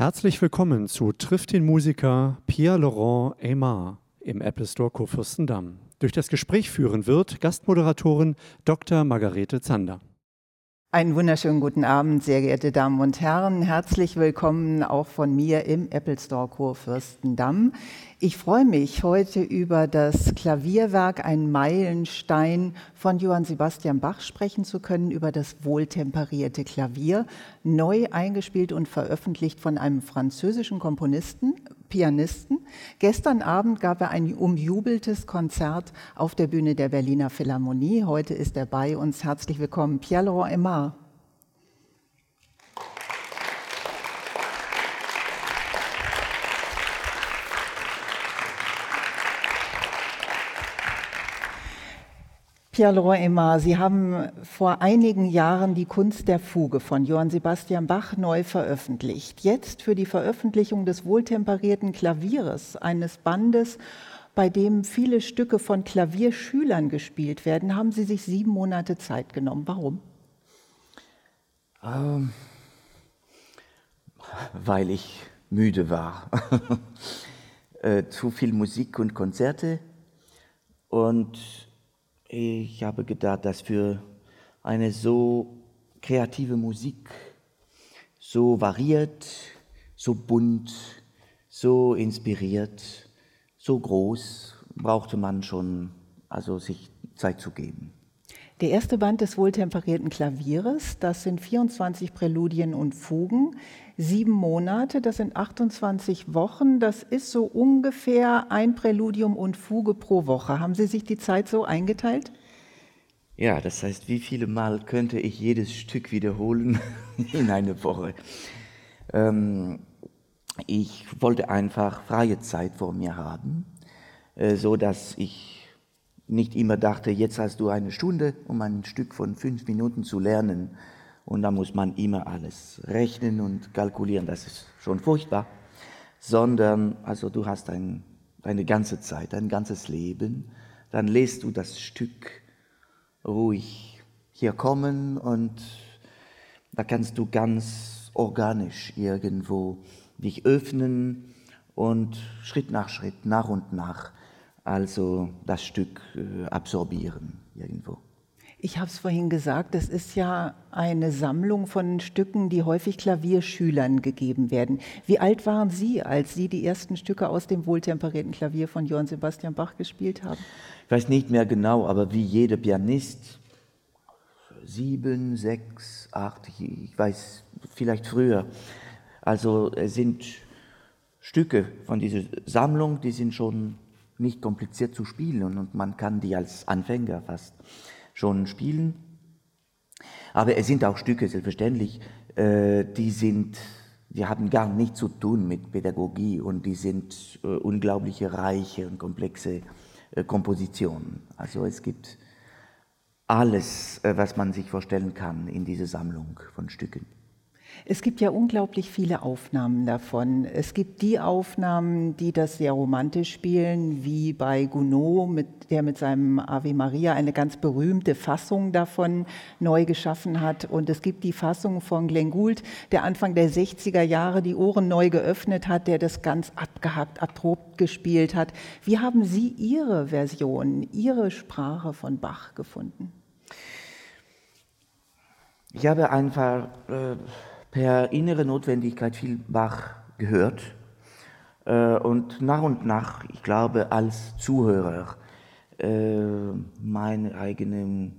Herzlich willkommen zu Trifft den Musiker Pierre-Laurent Aymar im Apple Store Kurfürstendamm. Durch das Gespräch führen wird Gastmoderatorin Dr. Margarete Zander. Einen wunderschönen guten Abend, sehr geehrte Damen und Herren. Herzlich willkommen auch von mir im Apple Store Kurfürstendamm. Ich freue mich, heute über das Klavierwerk Ein Meilenstein von Johann Sebastian Bach sprechen zu können, über das wohltemperierte Klavier, neu eingespielt und veröffentlicht von einem französischen Komponisten, Pianisten. Gestern Abend gab er ein umjubeltes Konzert auf der Bühne der Berliner Philharmonie. Heute ist er bei uns. Herzlich willkommen, Pierre-Laurent Aymar. Pierre-Laurent Aymar, Sie haben vor einigen Jahren die Kunst der Fuge von Johann Sebastian Bach neu veröffentlicht. Jetzt für die Veröffentlichung des wohltemperierten Klavieres, eines Bandes, bei dem viele Stücke von Klavierschülern gespielt werden, haben Sie sich sieben Monate Zeit genommen. Warum? Ähm, weil ich müde war. äh, zu viel Musik und Konzerte und ich habe gedacht, dass für eine so kreative Musik, so variiert, so bunt, so inspiriert, so groß, brauchte man schon also sich Zeit zu geben. Der erste Band des wohltemperierten Klavieres, das sind 24 Präludien und Fugen, sieben Monate, das sind 28 Wochen, das ist so ungefähr ein Präludium und Fuge pro Woche. Haben Sie sich die Zeit so eingeteilt? Ja, das heißt, wie viele Mal könnte ich jedes Stück wiederholen in einer Woche? Ähm, ich wollte einfach freie Zeit vor mir haben, äh, so dass ich nicht immer dachte, jetzt hast du eine Stunde, um ein Stück von fünf Minuten zu lernen. Und da muss man immer alles rechnen und kalkulieren, das ist schon furchtbar. Sondern, also du hast ein, eine ganze Zeit, ein ganzes Leben, dann lest du das Stück ruhig hier kommen und da kannst du ganz organisch irgendwo dich öffnen und Schritt nach Schritt, nach und nach, also das Stück äh, absorbieren irgendwo. Ich habe es vorhin gesagt, das ist ja eine Sammlung von Stücken, die häufig Klavierschülern gegeben werden. Wie alt waren Sie, als Sie die ersten Stücke aus dem wohltemperierten Klavier von Johann Sebastian Bach gespielt haben? Ich weiß nicht mehr genau, aber wie jeder Pianist, sieben, sechs, acht, ich weiß vielleicht früher. Also es sind Stücke von dieser Sammlung, die sind schon nicht kompliziert zu spielen und man kann die als Anfänger fast schon spielen. Aber es sind auch Stücke, selbstverständlich, äh, die sind, die haben gar nichts zu tun mit Pädagogie und die sind äh, unglaubliche reiche und komplexe äh, Kompositionen. Also es gibt alles, was man sich vorstellen kann in dieser Sammlung von Stücken. Es gibt ja unglaublich viele Aufnahmen davon. Es gibt die Aufnahmen, die das sehr romantisch spielen, wie bei Gounod, mit, der mit seinem Ave Maria eine ganz berühmte Fassung davon neu geschaffen hat. Und es gibt die Fassung von Glenn Gould, der Anfang der 60er Jahre die Ohren neu geöffnet hat, der das ganz abgehackt, abrupt gespielt hat. Wie haben Sie Ihre Version, Ihre Sprache von Bach gefunden? Ich habe einfach... Äh per innere Notwendigkeit viel Bach gehört äh, und nach und nach, ich glaube, als Zuhörer äh, meine eigene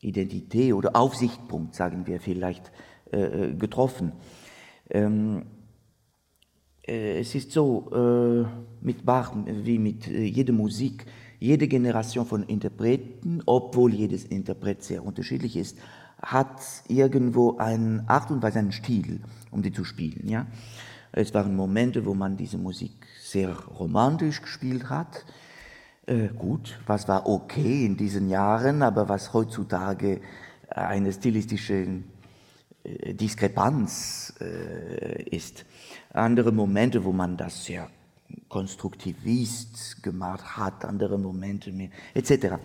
Identität oder Aufsichtspunkt, sagen wir vielleicht, äh, getroffen. Ähm, es ist so mit Bach wie mit jeder Musik, jede Generation von Interpreten, obwohl jedes Interpret sehr unterschiedlich ist, hat irgendwo eine Art und Weise, einen Stil, um die zu spielen. Ja? Es waren Momente, wo man diese Musik sehr romantisch gespielt hat. Äh, gut, was war okay in diesen Jahren, aber was heutzutage eine stilistische äh, Diskrepanz äh, ist. Andere Momente, wo man das sehr konstruktivist gemacht hat, andere Momente mehr, etc.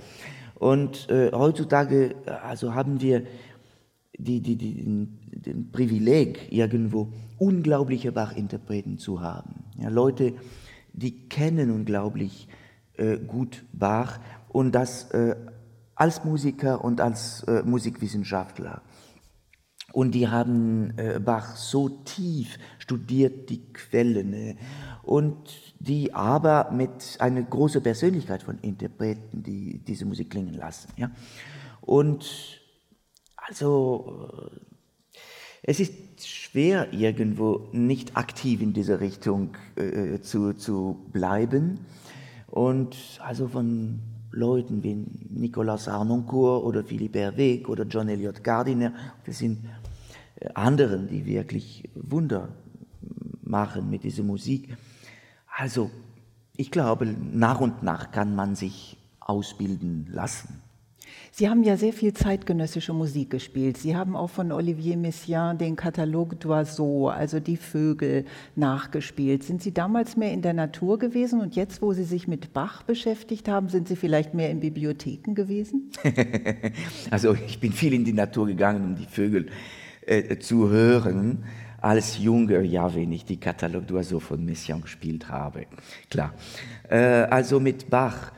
Und äh, heutzutage also haben wir die, die, die, den, den Privileg, irgendwo unglaubliche Bach-Interpreten zu haben. Ja, Leute, die kennen unglaublich äh, gut Bach und das äh, als Musiker und als äh, Musikwissenschaftler. Und die haben äh, Bach so tief studiert, die Quellen, äh, und die aber mit einer großen Persönlichkeit von Interpreten, die diese Musik klingen lassen. Ja? Und also, äh, es ist schwer, irgendwo nicht aktiv in dieser Richtung äh, zu, zu bleiben. Und also von Leuten wie Nicolas Arnoncourt oder Philippe Herweg oder John Elliott Gardiner, das sind äh, anderen, die wirklich Wunder machen mit dieser Musik. Also ich glaube, nach und nach kann man sich ausbilden lassen. Sie haben ja sehr viel zeitgenössische Musik gespielt. Sie haben auch von Olivier Messiaen den Catalogue d'Oiseaux, also die Vögel, nachgespielt. Sind Sie damals mehr in der Natur gewesen und jetzt, wo Sie sich mit Bach beschäftigt haben, sind Sie vielleicht mehr in Bibliotheken gewesen? also ich bin viel in die Natur gegangen, um die Vögel äh, zu hören als junger, ja, wenn ich die d'Oiseaux von Messiaen gespielt habe. Klar. Äh, also mit Bach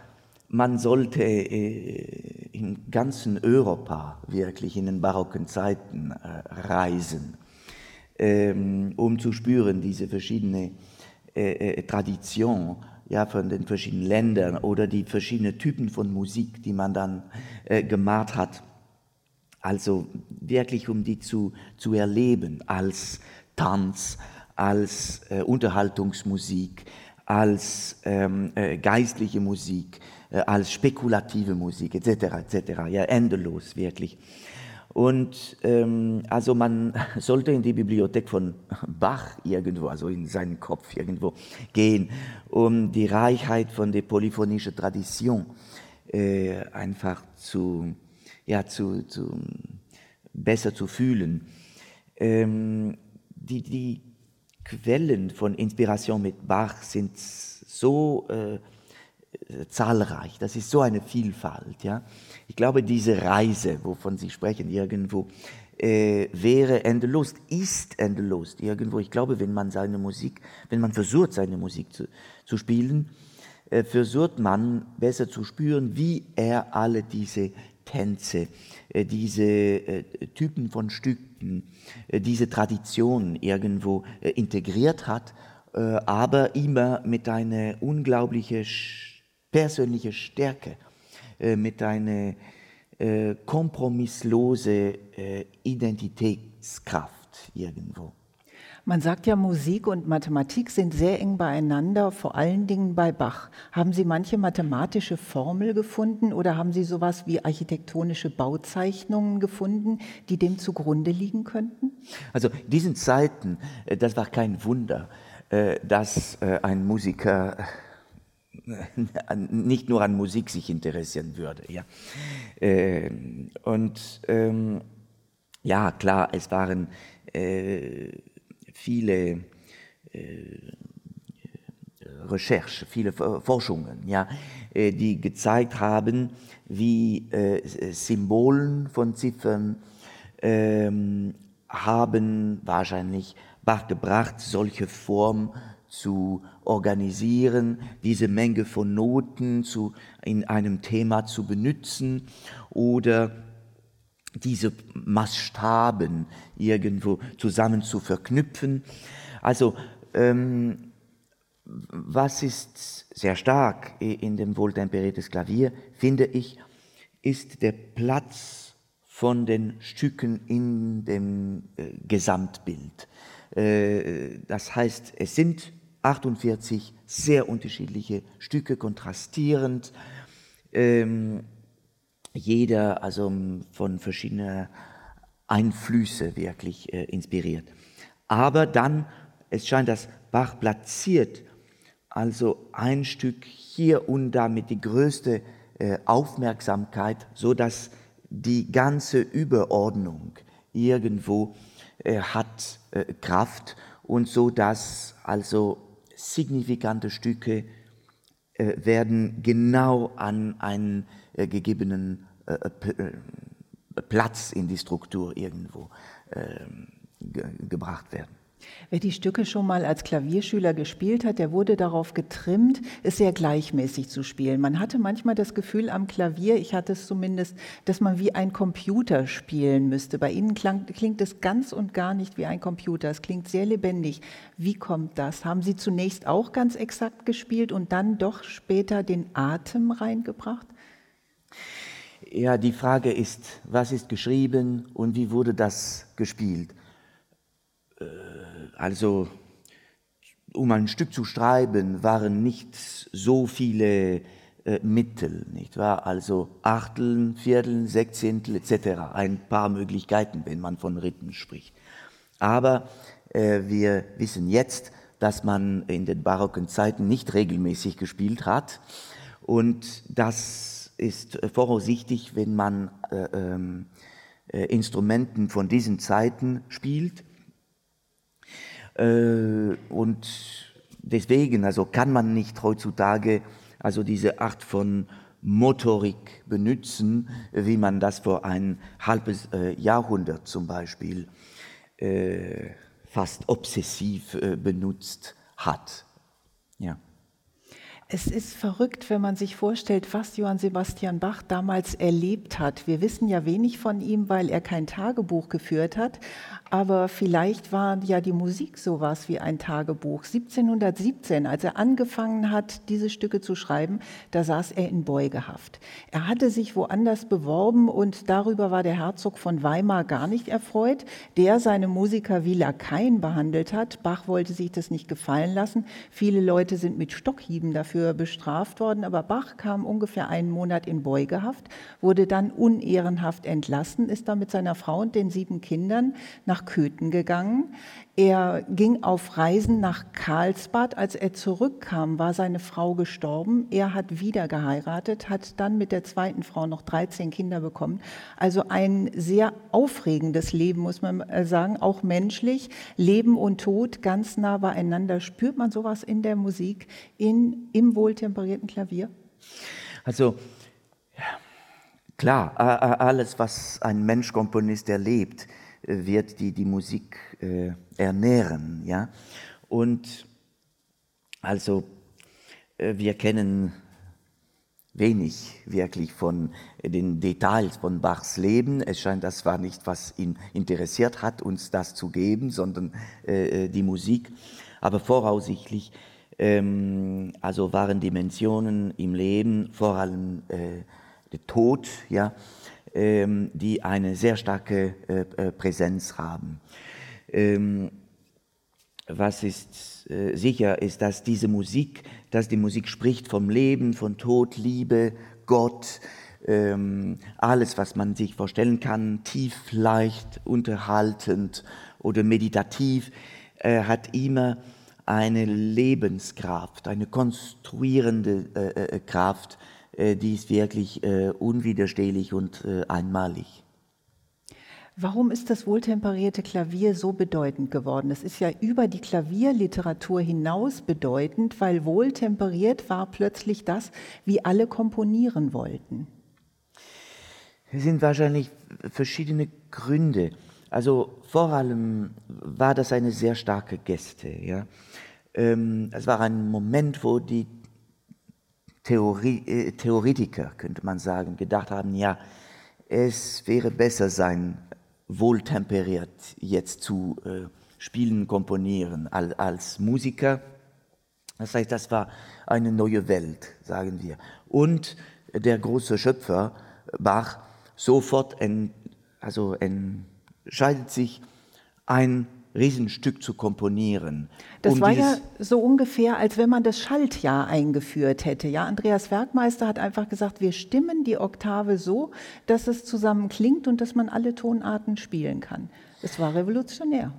man sollte äh, im ganzen Europa wirklich in den barocken Zeiten äh, reisen, ähm, um zu spüren diese verschiedene äh, äh, Tradition ja, von den verschiedenen Ländern oder die verschiedenen Typen von Musik, die man dann äh, gemacht hat. Also wirklich, um die zu, zu erleben als Tanz, als äh, Unterhaltungsmusik, als ähm, äh, geistliche Musik, äh, als spekulative Musik etc. etc. Ja, endlos wirklich. Und ähm, also man sollte in die Bibliothek von Bach irgendwo, also in seinen Kopf irgendwo gehen, um die Reichheit von der polyphonischen Tradition äh, einfach zu, ja, zu, zu, besser zu fühlen. Ähm, die, die Quellen von Inspiration mit Bach sind so äh, zahlreich, das ist so eine Vielfalt. Ja? Ich glaube, diese Reise, wovon Sie sprechen, irgendwo, äh, wäre endlos, ist endlos irgendwo. Ich glaube, wenn man seine Musik, wenn man versucht, seine Musik zu, zu spielen, äh, versucht man besser zu spüren, wie er alle diese Tänze, äh, diese äh, Typen von Stücken, äh, diese Traditionen irgendwo integriert hat, aber immer mit einer unglaublichen persönliche Stärke, mit einer kompromisslose äh, Identitätskraft irgendwo. Man sagt ja, Musik und Mathematik sind sehr eng beieinander, vor allen Dingen bei Bach. Haben Sie manche mathematische Formel gefunden oder haben Sie sowas wie architektonische Bauzeichnungen gefunden, die dem zugrunde liegen könnten? Also in diesen Zeiten, das war kein Wunder, dass ein Musiker nicht nur an Musik sich interessieren würde. Ja. Ähm, und ähm, ja, klar, es waren äh, viele äh, Recherchen, viele Forschungen, ja, äh, die gezeigt haben, wie äh, Symbolen von Ziffern ähm, haben wahrscheinlich Bach gebracht, solche Form zu organisieren, diese Menge von Noten zu, in einem Thema zu benutzen oder diese Maßstaben irgendwo zusammen zu verknüpfen. Also ähm, was ist sehr stark in dem wohltemperiertes Klavier, finde ich, ist der Platz von den Stücken in dem äh, Gesamtbild. Äh, das heißt, es sind 48 sehr unterschiedliche Stücke, kontrastierend. Ähm, jeder also von verschiedenen Einflüsse wirklich äh, inspiriert. Aber dann, es scheint, dass Bach platziert also ein Stück hier und da mit die größte äh, Aufmerksamkeit, so dass die ganze Überordnung irgendwo äh, hat äh, Kraft und so dass also signifikante Stücke äh, werden genau an einen gegebenen äh, äh, Platz in die Struktur irgendwo ähm, ge gebracht werden. Wer die Stücke schon mal als Klavierschüler gespielt hat, der wurde darauf getrimmt, es sehr gleichmäßig zu spielen. Man hatte manchmal das Gefühl am Klavier, ich hatte es zumindest, dass man wie ein Computer spielen müsste. Bei Ihnen klang, klingt es ganz und gar nicht wie ein Computer. Es klingt sehr lebendig. Wie kommt das? Haben Sie zunächst auch ganz exakt gespielt und dann doch später den Atem reingebracht? Ja, die Frage ist, was ist geschrieben und wie wurde das gespielt? Äh, also, um ein Stück zu schreiben, waren nicht so viele äh, Mittel, nicht wahr? Also Achteln, Vierteln, Sechzehntel etc. Ein paar Möglichkeiten, wenn man von Rhythmen spricht. Aber äh, wir wissen jetzt, dass man in den barocken Zeiten nicht regelmäßig gespielt hat. Und das ist voraussichtlich, wenn man äh, ähm, äh, Instrumenten von diesen Zeiten spielt äh, und deswegen, also kann man nicht heutzutage also diese Art von Motorik benutzen, wie man das vor ein halbes äh, Jahrhundert zum Beispiel äh, fast obsessiv benutzt hat. Ja. Es ist verrückt, wenn man sich vorstellt, was Johann Sebastian Bach damals erlebt hat. Wir wissen ja wenig von ihm, weil er kein Tagebuch geführt hat, aber vielleicht war ja die Musik sowas wie ein Tagebuch. 1717, als er angefangen hat, diese Stücke zu schreiben, da saß er in Beugehaft. Er hatte sich woanders beworben und darüber war der Herzog von Weimar gar nicht erfreut, der seine Musiker wie Lakaien behandelt hat. Bach wollte sich das nicht gefallen lassen. Viele Leute sind mit Stockhieben dafür bestraft worden, aber Bach kam ungefähr einen Monat in Beugehaft, wurde dann unehrenhaft entlassen, ist dann mit seiner Frau und den sieben Kindern nach Köthen gegangen. Er ging auf Reisen nach Karlsbad. Als er zurückkam, war seine Frau gestorben. Er hat wieder geheiratet, hat dann mit der zweiten Frau noch 13 Kinder bekommen. Also ein sehr aufregendes Leben, muss man äh, sagen, auch menschlich. Leben und Tod ganz nah beieinander. Spürt man sowas in der Musik, in, im wohltemperierten Klavier? Also, klar, alles, was ein Mensch-Komponist erlebt, wird die, die Musik äh, ernähren. Ja? Und also äh, wir kennen wenig wirklich von den Details von Bachs Leben. Es scheint, das war nicht, was ihn interessiert hat, uns das zu geben, sondern äh, äh die Musik. Aber voraussichtlich ähm, also waren Dimensionen im Leben, vor allem äh, der Tod, ja, die eine sehr starke äh, äh, Präsenz haben. Ähm, was ist äh, sicher, ist, dass diese Musik, dass die Musik spricht vom Leben, von Tod, Liebe, Gott, ähm, alles, was man sich vorstellen kann, tief, leicht, unterhaltend oder meditativ, hat immer eine Lebenskraft, eine konstruierende Kraft, die ist wirklich äh, unwiderstehlich und äh, einmalig. Warum ist das wohltemperierte Klavier so bedeutend geworden? Es ist ja über die Klavierliteratur hinaus bedeutend, weil wohltemperiert war plötzlich das, wie alle komponieren wollten. Es sind wahrscheinlich verschiedene Gründe. Also vor allem war das eine sehr starke Geste. Ja? Ähm, es war ein Moment, wo die Theorie, äh, Theoretiker, könnte man sagen, gedacht haben, ja, es wäre besser sein, wohltemperiert jetzt zu äh, spielen, komponieren als, als Musiker. Das heißt, das war eine neue Welt, sagen wir. Und der große Schöpfer, Bach, sofort en, also entscheidet sich, ein Riesenstück zu komponieren. Das um war ja so ungefähr, als wenn man das Schaltjahr eingeführt hätte. Ja, Andreas Werkmeister hat einfach gesagt, wir stimmen die Oktave so, dass es zusammen klingt und dass man alle Tonarten spielen kann. Es war revolutionär.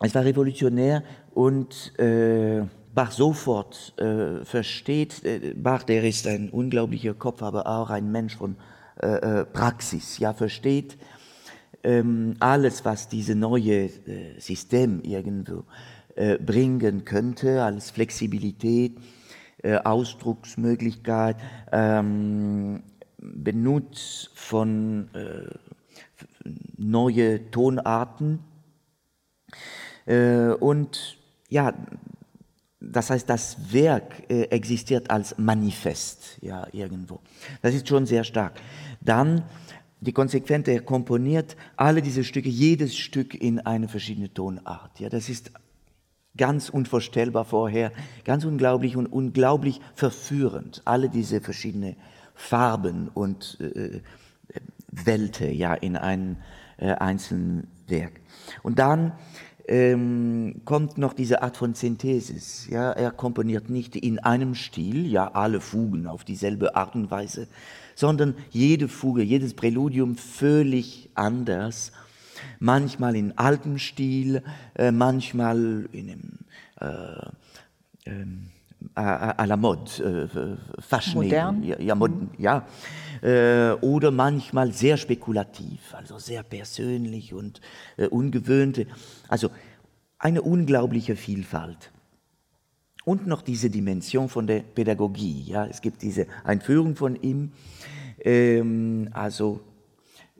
Es war revolutionär und äh, Bach sofort äh, versteht, äh, Bach, der ist ein unglaublicher Kopf, aber auch ein Mensch von äh, äh, Praxis, ja, versteht, ähm, alles, was diese neue äh, System irgendwo äh, bringen könnte, als Flexibilität, äh, Ausdrucksmöglichkeit, ähm, Benutz von äh, neue Tonarten. Äh, und ja, das heißt, das Werk äh, existiert als Manifest, ja, irgendwo. Das ist schon sehr stark. Dann die konsequente, er komponiert alle diese Stücke, jedes Stück in eine verschiedene Tonart. Ja, das ist ganz unvorstellbar vorher, ganz unglaublich und unglaublich verführend. Alle diese verschiedenen Farben und äh, Welte, ja, in einem äh, einzelnen Werk. Und dann ähm, kommt noch diese Art von Synthesis. Ja, er komponiert nicht in einem Stil, ja, alle Fugen auf dieselbe Art und Weise, sondern jede Fuge, jedes Präludium völlig anders. Manchmal in altem Stil, äh, manchmal in einem äh, äh, à, la mode, äh, fashionable, Modern. ja, ja, mod, mhm. ja. Äh, oder manchmal sehr spekulativ, also sehr persönlich und äh, ungewöhnte. Also eine unglaubliche Vielfalt. Und noch diese Dimension von der Pädagogie. Ja, es gibt diese Einführung von ihm, ähm, also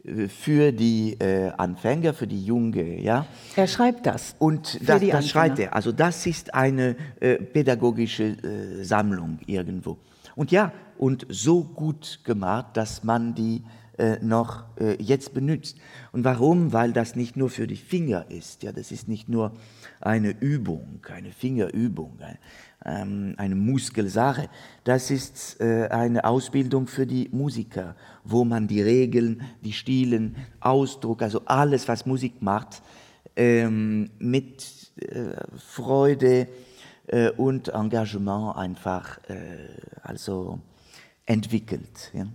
äh, für die äh, Anfänger, für die Junge, ja. Er schreibt das. Und das, das schreibt er. Also das ist eine äh, pädagogische äh, Sammlung irgendwo. Und ja, und so gut gemacht, dass man die äh, noch äh, jetzt benutzt. Und warum? Weil das nicht nur für die Finger ist. Ja, das ist nicht nur eine Übung, eine Fingerübung, ähm, eine Muskelsache. Das ist äh, eine Ausbildung für die Musiker, wo man die Regeln, die Stilen, Ausdruck, also alles, was Musik macht, ähm, mit äh, Freude äh, und Engagement einfach also entwickelt. Ja.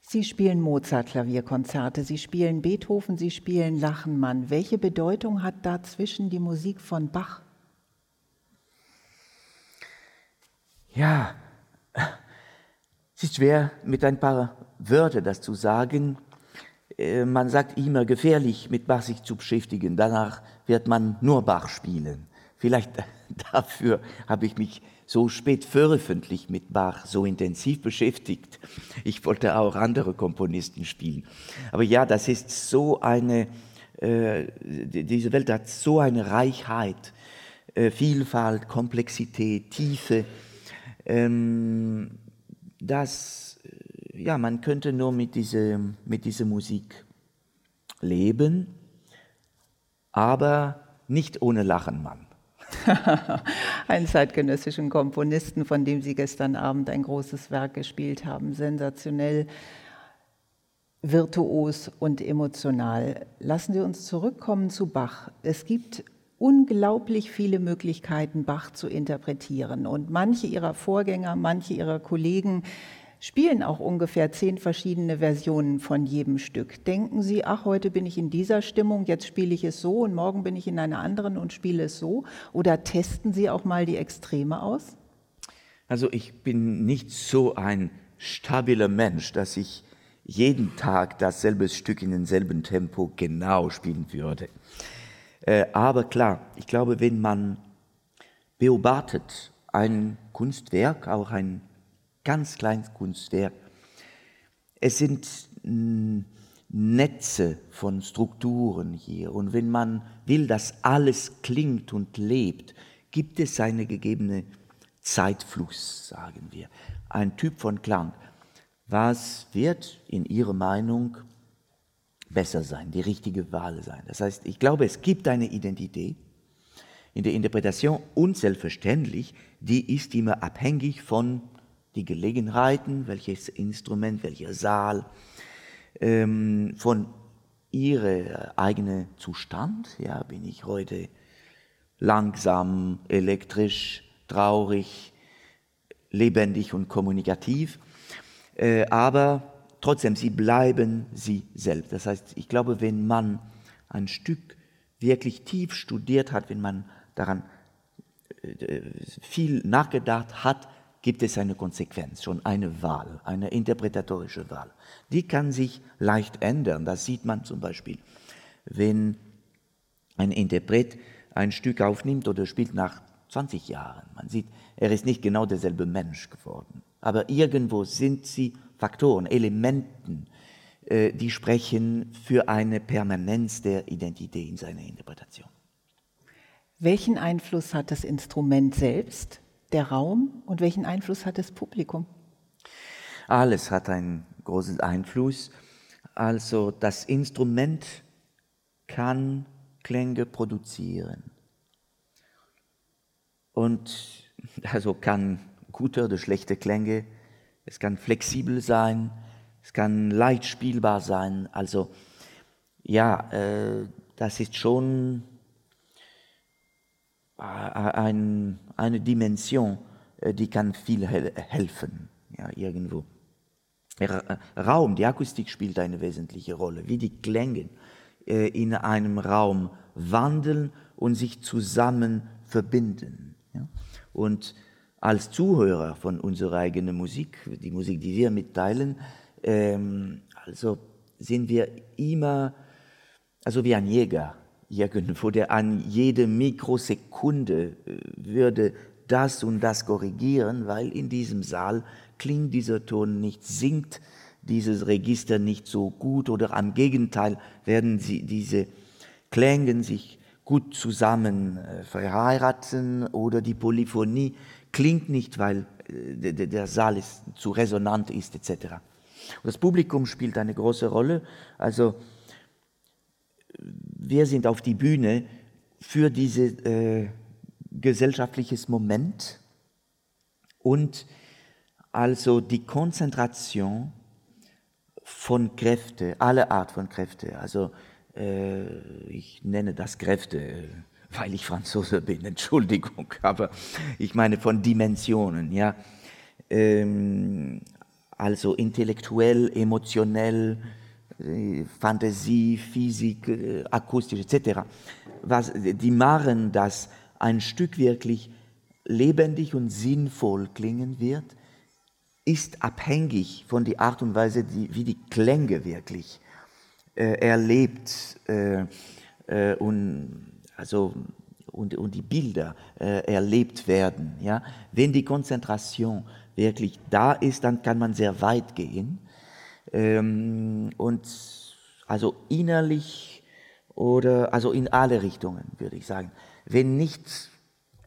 Sie spielen Mozart-Klavierkonzerte, Sie spielen Beethoven, Sie spielen Lachenmann. Welche Bedeutung hat dazwischen die Musik von Bach? Ja, es ist schwer, mit ein paar Wörtern das zu sagen. Äh, man sagt immer, gefährlich mit Bach sich zu beschäftigen. Danach wird man nur Bach spielen. Vielleicht dafür habe ich mich so spät veröffentlicht mit Bach, so intensiv beschäftigt. Ich wollte auch andere Komponisten spielen. Aber ja, das ist so eine, äh, diese Welt hat so eine Reichheit, äh, Vielfalt, Komplexität, Tiefe, ähm, dass äh, ja, man könnte nur mit dieser, mit dieser Musik leben, aber nicht ohne Lachen, Mann. einen zeitgenössischen Komponisten, von dem Sie gestern Abend ein großes Werk gespielt haben. Sensationell, virtuos und emotional. Lassen Sie uns zurückkommen zu Bach. Es gibt unglaublich viele Möglichkeiten, Bach zu interpretieren. Und manche Ihrer Vorgänger, manche Ihrer Kollegen spielen auch ungefähr zehn verschiedene Versionen von jedem Stück. Denken Sie, ach, heute bin ich in dieser Stimmung, jetzt spiele ich es so und morgen bin ich in einer anderen und spiele es so? Oder testen Sie auch mal die Extreme aus? Also ich bin nicht so ein stabiler Mensch, dass ich jeden Tag dasselbe Stück in demselben Tempo genau spielen würde. Äh, aber klar, ich glaube, wenn man beobachtet ein Kunstwerk, auch ein ganz kleines Kunstwerk. Es sind Netze von Strukturen hier. Und wenn man will, dass alles klingt und lebt, gibt es eine gegebene Zeitfluss, sagen wir, ein Typ von Klang. Was wird in Ihrer Meinung besser sein, die richtige Wahl sein? Das heißt, ich glaube, es gibt eine Identität in der Interpretation und selbstverständlich, die ist immer abhängig von die Gelegenheiten, welches Instrument, welcher Saal, ähm, von ihrem eigenen Zustand. Ja, bin ich heute langsam, elektrisch, traurig, lebendig und kommunikativ. Äh, aber trotzdem, sie bleiben sie selbst. Das heißt, ich glaube, wenn man ein Stück wirklich tief studiert hat, wenn man daran äh, viel nachgedacht hat, gibt es eine Konsequenz, schon eine Wahl, eine interpretatorische Wahl. Die kann sich leicht ändern. Das sieht man zum Beispiel, wenn ein Interpret ein Stück aufnimmt oder spielt nach 20 Jahren. Man sieht, er ist nicht genau derselbe Mensch geworden. Aber irgendwo sind sie Faktoren, Elementen, äh, die sprechen für eine Permanenz der Identität in seiner Interpretation. Welchen Einfluss hat das Instrument selbst, der Raum und welchen Einfluss hat das Publikum? Alles hat einen großen Einfluss. Also das Instrument kann Klänge produzieren und also kann gute oder schlechte Klänge, es kann flexibel sein, es kann leicht spielbar sein. Also ja, äh, das ist schon ein, eine Dimension, äh, die kann viel he helfen, ja, irgendwo. Der Raum, die Akustik spielt eine wesentliche Rolle, wie die Klänge äh, in einem Raum wandeln und sich zusammen verbinden. Ja? Und als Zuhörer von unserer eigenen Musik, die Musik, die wir mitteilen, ähm, also sind wir immer, also wie ein Jäger irgendwo, der an jede Mikrosekunde äh, würde das und das korrigieren, weil in diesem Saal klingt dieser Ton nicht, singt dieses Register nicht so gut oder am Gegenteil werden sie, diese Klänge sich gut zusammen äh, verheiraten oder die Polyphonie klingt nicht, weil äh, der Saal ist, zu resonant ist etc. Das Publikum spielt eine große Rolle. Also wir sind auf die Bühne für dieses äh, gesellschaftliches Moment und also die Konzentration von Kräfte, alle Art von Kräfte. Also äh, ich nenne das Kräfte, weil ich Franzose bin, Entschuldigung, aber ich meine von Dimensionen, ja. Ähm, also intellektuell, emotionell, äh, Fantasie, Physik, äh, akustisch etc. Was, die machen, dass ein Stück wirklich lebendig und sinnvoll klingen wird, ist abhängig von der Art und Weise, die, wie die Klänge wirklich äh, erlebt äh, äh, und, also, und, und die Bilder äh, erlebt werden. Ja? Wenn die Konzentration wirklich da ist, dann kann man sehr weit gehen. Ähm, und also innerlich oder also in alle Richtungen, würde ich sagen. Wenn nicht,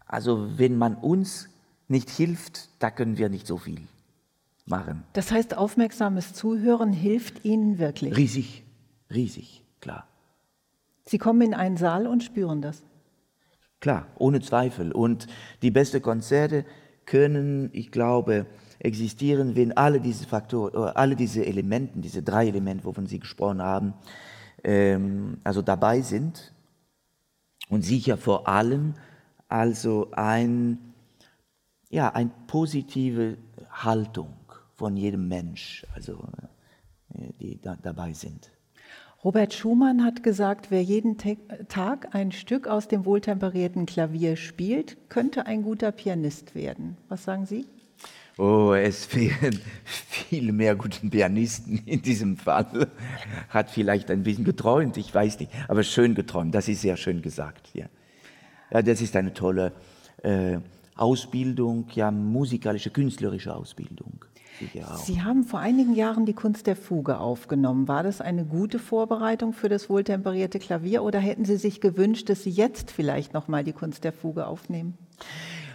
also wenn man uns nicht hilft, da können wir nicht so viel machen. Das heißt, aufmerksames Zuhören hilft Ihnen wirklich? Riesig, riesig, klar. Sie kommen in einen Saal und spüren das? Klar, ohne Zweifel. Und die besten Konzerte können, ich glaube, existieren, wenn alle diese Faktoren, äh, alle diese Elemente, diese drei Elemente, wovon Sie gesprochen haben, ähm, also dabei sind und sicher vor allem also ein, ja, eine positive Haltung von jedem Mensch, also äh, die da, dabei sind. Robert Schumann hat gesagt, wer jeden Tag ein Stück aus dem wohltemperierten Klavier spielt, könnte ein guter Pianist werden. Was sagen Sie? Oh, es fehlen viel mehr guten Pianisten in diesem Fall. Hat vielleicht ein bisschen geträumt, ich weiß nicht, aber schön geträumt, das ist sehr schön gesagt. Ja, ja das ist eine tolle äh, Ausbildung, ja, musikalische, künstlerische Ausbildung. Sie haben vor einigen Jahren die Kunst der Fuge aufgenommen. War das eine gute Vorbereitung für das wohltemperierte Klavier oder hätten Sie sich gewünscht, dass Sie jetzt vielleicht noch mal die Kunst der Fuge aufnehmen?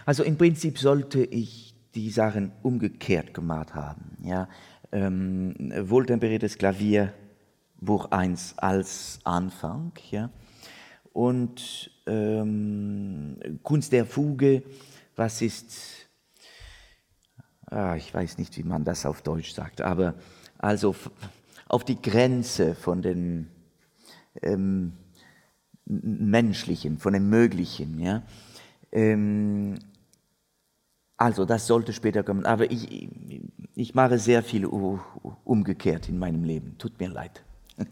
Also im Prinzip sollte ich die Sachen umgekehrt gemacht haben. Ja? Ähm, wohltemperiertes Klavier, Buch 1 als Anfang. Ja? Und ähm, Kunst der Fuge, was ist ah, ich weiß nicht, wie man das auf Deutsch sagt, aber also auf die Grenze von den ähm, Menschlichen, von dem Möglichen. Ja? Ähm, also das sollte später kommen, aber ich, ich mache sehr viel umgekehrt in meinem Leben. Tut mir leid.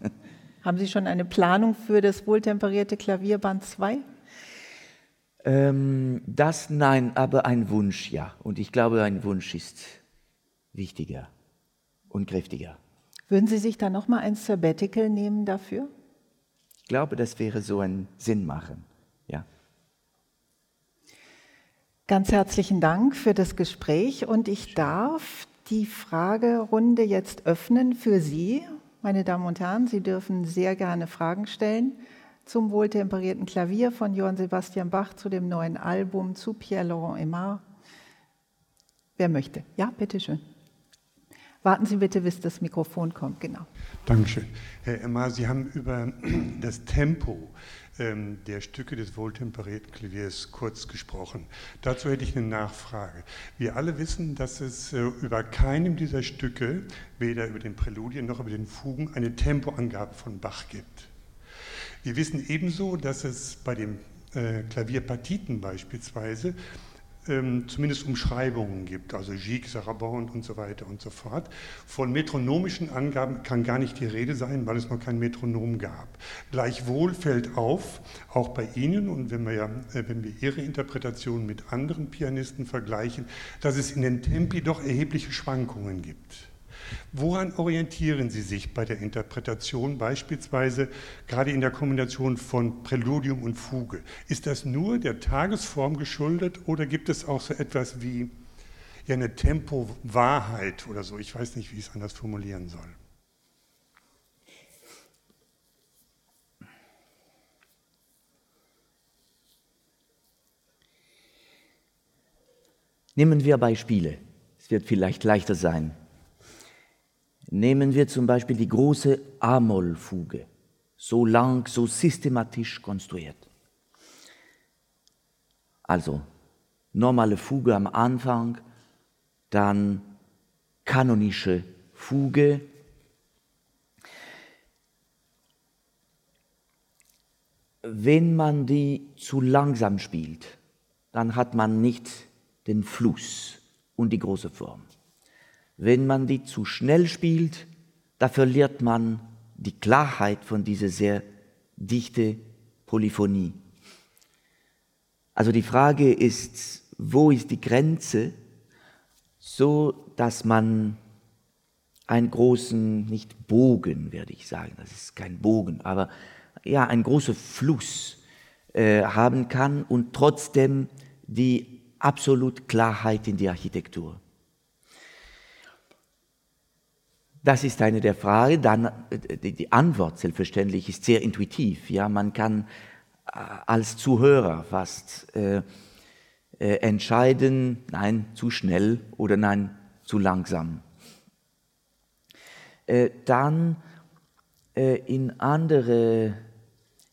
Haben Sie schon eine Planung für das wohltemperierte Klavierband 2? Ähm, das nein, aber ein Wunsch ja. Und ich glaube, ein Wunsch ist wichtiger und kräftiger. Würden Sie sich da nochmal ein Sabbatical nehmen dafür? Ich glaube, das wäre so ein Sinn machen, ja. Ganz herzlichen Dank für das Gespräch und ich darf die Fragerunde jetzt öffnen für Sie, meine Damen und Herren, Sie dürfen sehr gerne Fragen stellen zum wohltemperierten Klavier von Johann Sebastian Bach, zu dem neuen Album, zu Pierre-Laurent Aimard. Wer möchte? Ja, bitteschön. Warten Sie bitte, bis das Mikrofon kommt. Genau. Dankeschön. Herr Emma, Sie haben über das Tempo ähm, der Stücke des wohltemperierten Klaviers kurz gesprochen. Dazu hätte ich eine Nachfrage. Wir alle wissen, dass es äh, über keinem dieser Stücke, weder über den Präludien noch über den Fugen, eine Tempoangabe von Bach gibt. Wir wissen ebenso, dass es bei den äh, Klavierpartiten beispielsweise ähm, zumindest Umschreibungen gibt, also Gigue, Sarabande und so weiter und so fort. Von metronomischen Angaben kann gar nicht die Rede sein, weil es noch kein Metronom gab. Gleichwohl fällt auf, auch bei Ihnen und wenn wir, ja, äh, wenn wir Ihre Interpretation mit anderen Pianisten vergleichen, dass es in den Tempi doch erhebliche Schwankungen gibt. Woran orientieren Sie sich bei der Interpretation, beispielsweise gerade in der Kombination von Präludium und Fuge? Ist das nur der Tagesform geschuldet oder gibt es auch so etwas wie ja, eine Tempo-Wahrheit oder so? Ich weiß nicht, wie ich es anders formulieren soll. Nehmen wir Beispiele. Es wird vielleicht leichter sein. Nehmen wir zum Beispiel die große A-Moll-Fuge, so lang, so systematisch konstruiert. Also normale Fuge am Anfang, dann kanonische Fuge, wenn man die zu langsam spielt, dann hat man nicht den Fluss und die große Form. Wenn man die zu schnell spielt, da verliert man die Klarheit von dieser sehr dichte Polyphonie. Also die Frage ist, wo ist die Grenze, so dass man einen großen, nicht Bogen, werde ich sagen, das ist kein Bogen, aber ja, einen großen Fluss äh, haben kann und trotzdem die absolute Klarheit in die Architektur. Das ist eine der Fragen. Dann äh, die Antwort selbstverständlich ist sehr intuitiv. Ja, man kann äh, als Zuhörer fast äh, äh, entscheiden, nein, zu schnell oder nein, zu langsam. Äh, dann äh, in, andere,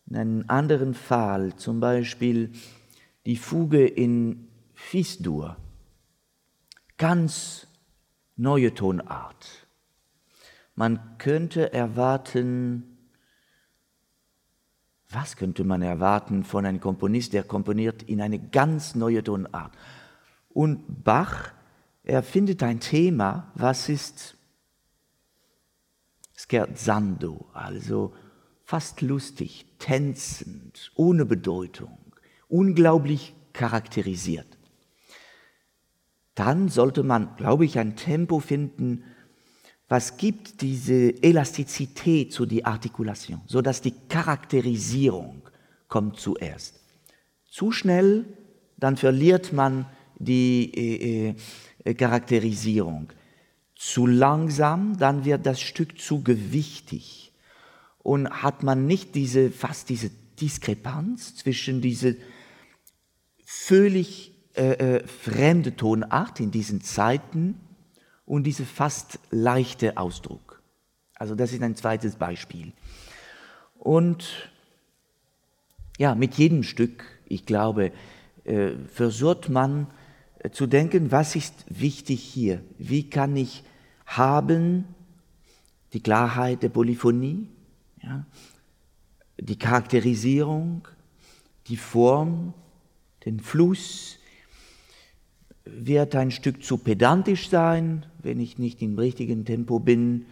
in einem anderen Fall, zum Beispiel die Fuge in Fis-Dur, ganz neue Tonart man könnte erwarten, was könnte man erwarten von einem Komponist, der komponiert in eine ganz neue Tonart? Und Bach, er findet ein Thema, was ist scherzando, also fast lustig, tänzend, ohne Bedeutung, unglaublich charakterisiert. Dann sollte man, glaube ich, ein Tempo finden, was gibt diese Elastizität zu der Artikulation, so dass die Charakterisierung kommt zuerst. Zu schnell, dann verliert man die äh, äh, Charakterisierung. Zu langsam, dann wird das Stück zu gewichtig und hat man nicht diese fast diese Diskrepanz zwischen diese völlig äh, äh fremde Tonart in diesen Zeiten und diese fast leichte Ausdruck. Also das ist ein zweites Beispiel. Und ja, mit jedem Stück, ich glaube, äh, versucht man äh, zu denken, was ist wichtig hier? Wie kann ich haben die Klarheit der Polyphonie, ja, die Charakterisierung, die Form, den Fluss, wird ein Stück zu pedantisch sein, wenn ich nicht im richtigen Tempo bin,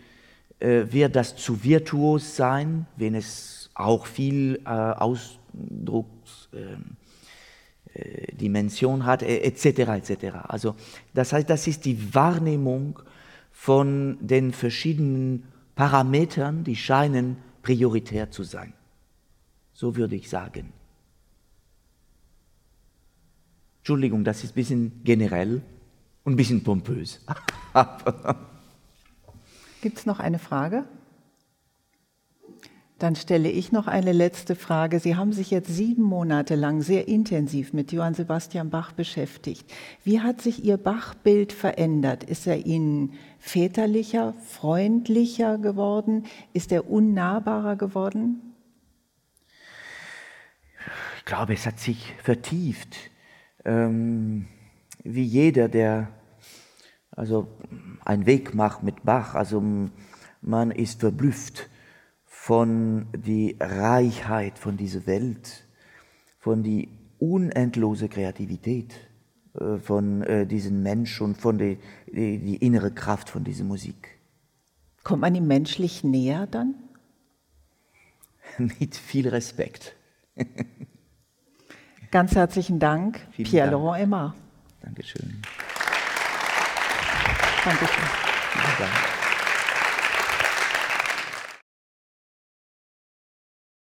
äh, wird das zu sein, wenn es auch viel äh, Ausdrucksdimension ähm, äh, hat, etc. etc. Also das heißt, das ist die Wahrnehmung von den verschiedenen Parametern, die scheinen prioritär zu sein. So würde ich sagen. Entschuldigung, das ist ein bisschen generell und ein bisschen pompös. Gibt es noch eine Frage? Dann stelle ich noch eine letzte Frage. Sie haben sich jetzt sieben Monate lang sehr intensiv mit Johann Sebastian Bach beschäftigt. Wie hat sich Ihr Bach-Bild verändert? Ist er Ihnen väterlicher, freundlicher geworden? Ist er unnahbarer geworden? Ich glaube, es hat sich vertieft. Ähm, wie jeder, der also einen Weg macht mit Bach, also man ist verblüfft von der Reichheit von dieser Welt, von der unendlose Kreativität äh, von äh, diesem Mensch und von der die, die innere Kraft von dieser Musik. Kommt man ihm menschlich näher dann? Mit viel Respekt. Ganz herzlichen Dank, Pierre-Laurent Aymar. Dankeschön. Dankeschön. Vielen Dank.